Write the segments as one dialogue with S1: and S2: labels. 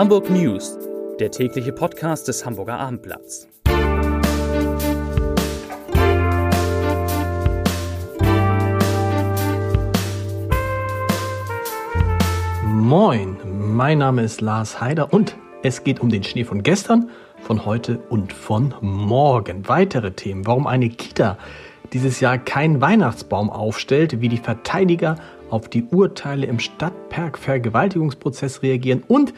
S1: Hamburg News, der tägliche Podcast des Hamburger Abendblatts.
S2: Moin, mein Name ist Lars Heider und es geht um den Schnee von gestern, von heute und von morgen. Weitere Themen, warum eine Kita dieses Jahr keinen Weihnachtsbaum aufstellt, wie die Verteidiger auf die Urteile im Stadtpark-Vergewaltigungsprozess reagieren und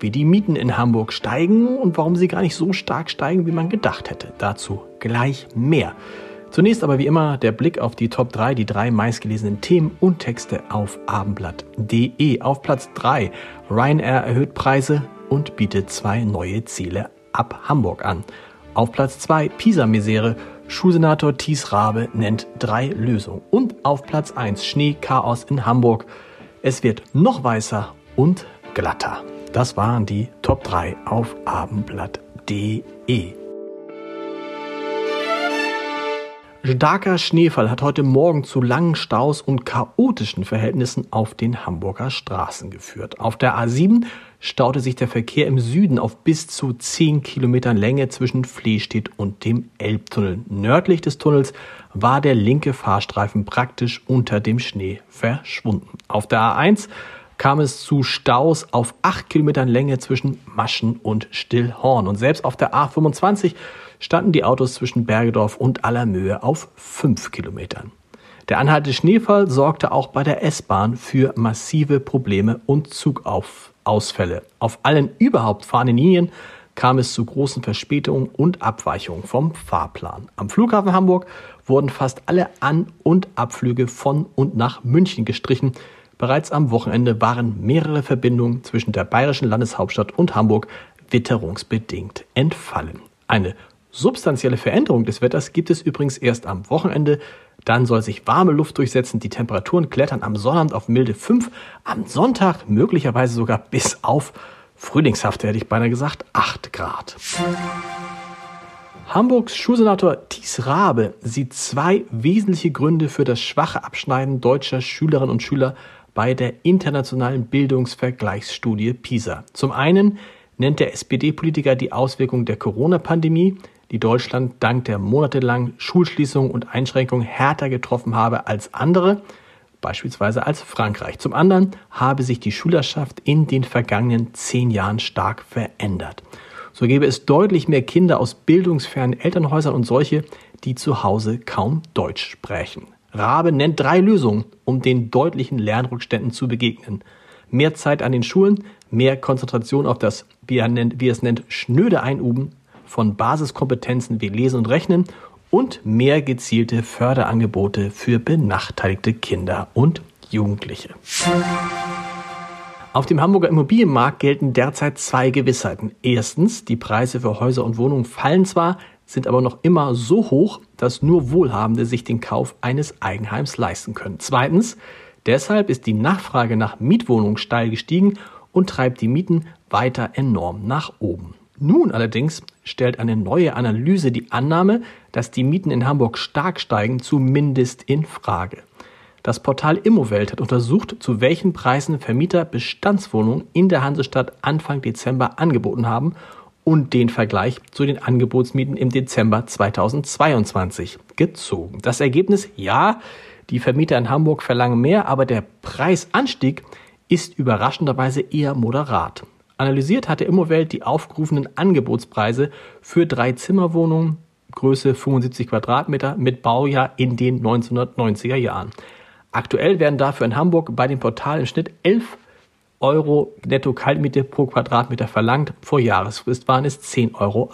S2: wie die Mieten in Hamburg steigen und warum sie gar nicht so stark steigen, wie man gedacht hätte. Dazu gleich mehr. Zunächst aber wie immer der Blick auf die Top 3, die drei meistgelesenen Themen und Texte auf abendblatt.de. Auf Platz 3 Ryanair erhöht Preise und bietet zwei neue Ziele ab Hamburg an. Auf Platz 2 Pisa-Misere Schulsenator Thies Rabe nennt drei Lösungen. Und auf Platz 1 Schneechaos in Hamburg. Es wird noch weißer und glatter. Das waren die Top 3 auf abendblatt.de. Starker Schneefall hat heute Morgen zu langen Staus und chaotischen Verhältnissen auf den Hamburger Straßen geführt. Auf der A7 staute sich der Verkehr im Süden auf bis zu 10 Kilometern Länge zwischen Flehstedt und dem Elbtunnel. Nördlich des Tunnels war der linke Fahrstreifen praktisch unter dem Schnee verschwunden. Auf der A1 kam es zu Staus auf 8 Kilometern Länge zwischen Maschen und Stillhorn. Und selbst auf der A25 standen die Autos zwischen Bergedorf und Allermöhe auf 5 Kilometern. Der anhaltende Schneefall sorgte auch bei der S-Bahn für massive Probleme und Zugausfälle. Auf allen überhaupt fahrenden Linien kam es zu großen Verspätungen und Abweichungen vom Fahrplan. Am Flughafen Hamburg wurden fast alle An- und Abflüge von und nach München gestrichen. Bereits am Wochenende waren mehrere Verbindungen zwischen der bayerischen Landeshauptstadt und Hamburg witterungsbedingt entfallen. Eine substanzielle Veränderung des Wetters gibt es übrigens erst am Wochenende. Dann soll sich warme Luft durchsetzen. Die Temperaturen klettern am Sonnabend auf milde 5. Am Sonntag möglicherweise sogar bis auf frühlingshafte, hätte ich beinahe gesagt, 8 Grad. Hamburgs Schulsenator Thies Rabe sieht zwei wesentliche Gründe für das schwache Abschneiden deutscher Schülerinnen und Schüler bei der internationalen Bildungsvergleichsstudie PISA. Zum einen nennt der SPD-Politiker die Auswirkungen der Corona-Pandemie, die Deutschland dank der monatelangen Schulschließungen und Einschränkungen härter getroffen habe als andere, beispielsweise als Frankreich. Zum anderen habe sich die Schülerschaft in den vergangenen zehn Jahren stark verändert. So gäbe es deutlich mehr Kinder aus bildungsfernen Elternhäusern und solche, die zu Hause kaum Deutsch sprechen. Rabe nennt drei Lösungen, um den deutlichen Lernrückständen zu begegnen. Mehr Zeit an den Schulen, mehr Konzentration auf das, wie er, nennt, wie er es nennt, schnöde Einüben von Basiskompetenzen wie Lesen und Rechnen und mehr gezielte Förderangebote für benachteiligte Kinder und Jugendliche. Auf dem Hamburger Immobilienmarkt gelten derzeit zwei Gewissheiten. Erstens, die Preise für Häuser und Wohnungen fallen zwar, sind aber noch immer so hoch, dass nur Wohlhabende sich den Kauf eines Eigenheims leisten können. Zweitens, deshalb ist die Nachfrage nach Mietwohnungen steil gestiegen und treibt die Mieten weiter enorm nach oben. Nun allerdings stellt eine neue Analyse die Annahme, dass die Mieten in Hamburg stark steigen, zumindest in Frage. Das Portal Immowelt hat untersucht, zu welchen Preisen Vermieter Bestandswohnungen in der Hansestadt Anfang Dezember angeboten haben und den Vergleich zu den Angebotsmieten im Dezember 2022 gezogen. Das Ergebnis, ja, die Vermieter in Hamburg verlangen mehr, aber der Preisanstieg ist überraschenderweise eher moderat. Analysiert hatte Immowelt die aufgerufenen Angebotspreise für drei Zimmerwohnungen, Größe 75 Quadratmeter, mit Baujahr in den 1990er Jahren. Aktuell werden dafür in Hamburg bei dem Portal im Schnitt 11 Euro netto Kaltmiete pro Quadratmeter verlangt. Vor Jahresfrist waren es 10,88 Euro.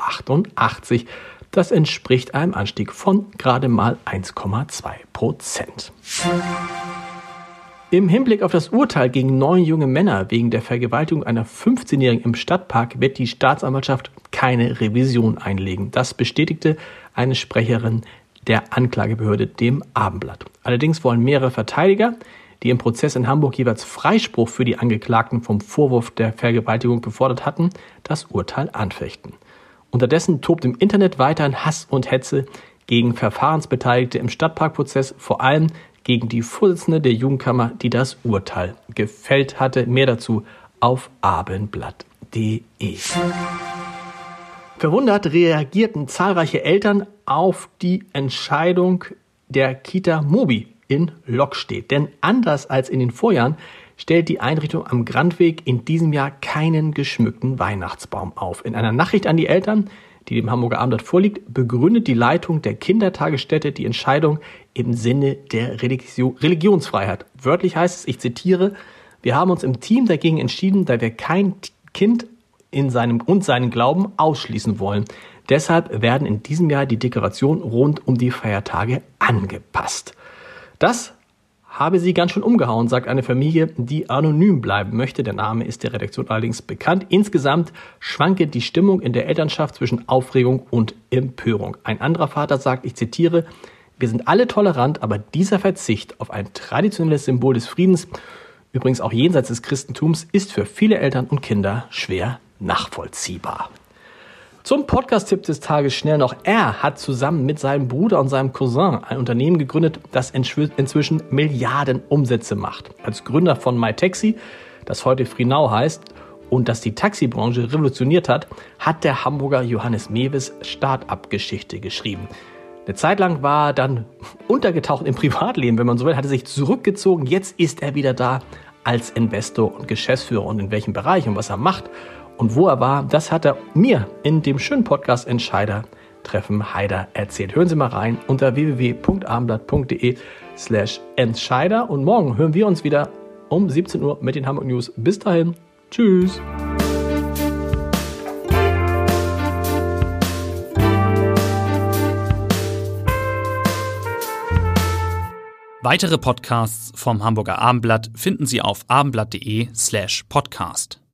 S2: Das entspricht einem Anstieg von gerade mal 1,2 Prozent. Im Hinblick auf das Urteil gegen neun junge Männer wegen der Vergewaltigung einer 15-Jährigen im Stadtpark wird die Staatsanwaltschaft keine Revision einlegen. Das bestätigte eine Sprecherin der Anklagebehörde dem Abendblatt. Allerdings wollen mehrere Verteidiger, die im Prozess in Hamburg jeweils Freispruch für die Angeklagten vom Vorwurf der Vergewaltigung gefordert hatten, das Urteil anfechten. Unterdessen tobt im Internet weiterhin Hass und Hetze gegen Verfahrensbeteiligte im Stadtparkprozess, vor allem gegen die Vorsitzende der Jugendkammer, die das Urteil gefällt hatte. Mehr dazu auf abendblatt.de. Verwundert reagierten zahlreiche Eltern auf die Entscheidung der Kita Mobi in Lockstedt. Denn anders als in den Vorjahren stellt die Einrichtung am Grandweg in diesem Jahr keinen geschmückten Weihnachtsbaum auf. In einer Nachricht an die Eltern, die dem Hamburger Abendblatt vorliegt, begründet die Leitung der Kindertagesstätte die Entscheidung im Sinne der Religio Religionsfreiheit. Wörtlich heißt es, ich zitiere, wir haben uns im Team dagegen entschieden, da wir kein Kind in seinem und seinen Glauben ausschließen wollen. Deshalb werden in diesem Jahr die Dekorationen rund um die Feiertage angepasst. Das habe sie ganz schön umgehauen, sagt eine Familie, die anonym bleiben möchte. Der Name ist der Redaktion allerdings bekannt. Insgesamt schwanke die Stimmung in der Elternschaft zwischen Aufregung und Empörung. Ein anderer Vater sagt, ich zitiere, wir sind alle tolerant, aber dieser Verzicht auf ein traditionelles Symbol des Friedens, übrigens auch jenseits des Christentums, ist für viele Eltern und Kinder schwer nachvollziehbar. Zum Podcast-Tipp des Tages schnell noch. Er hat zusammen mit seinem Bruder und seinem Cousin ein Unternehmen gegründet, das inzwischen Milliarden Umsätze macht. Als Gründer von MyTaxi, das heute Freenau heißt und das die Taxibranche revolutioniert hat, hat der Hamburger Johannes Mewes Start-up-Geschichte geschrieben. Eine Zeit lang war er dann untergetaucht im Privatleben, wenn man so will, hatte sich zurückgezogen. Jetzt ist er wieder da als Investor und Geschäftsführer und in welchem Bereich und was er macht und wo er war, das hat er mir in dem schönen Podcast Entscheider Treffen Heider erzählt. Hören Sie mal rein unter www.abendblatt.de slash Entscheider. Und morgen hören wir uns wieder um 17 Uhr mit den Hamburg News. Bis dahin. Tschüss.
S1: Weitere Podcasts vom Hamburger Abendblatt finden Sie auf abendblatt.de slash podcast.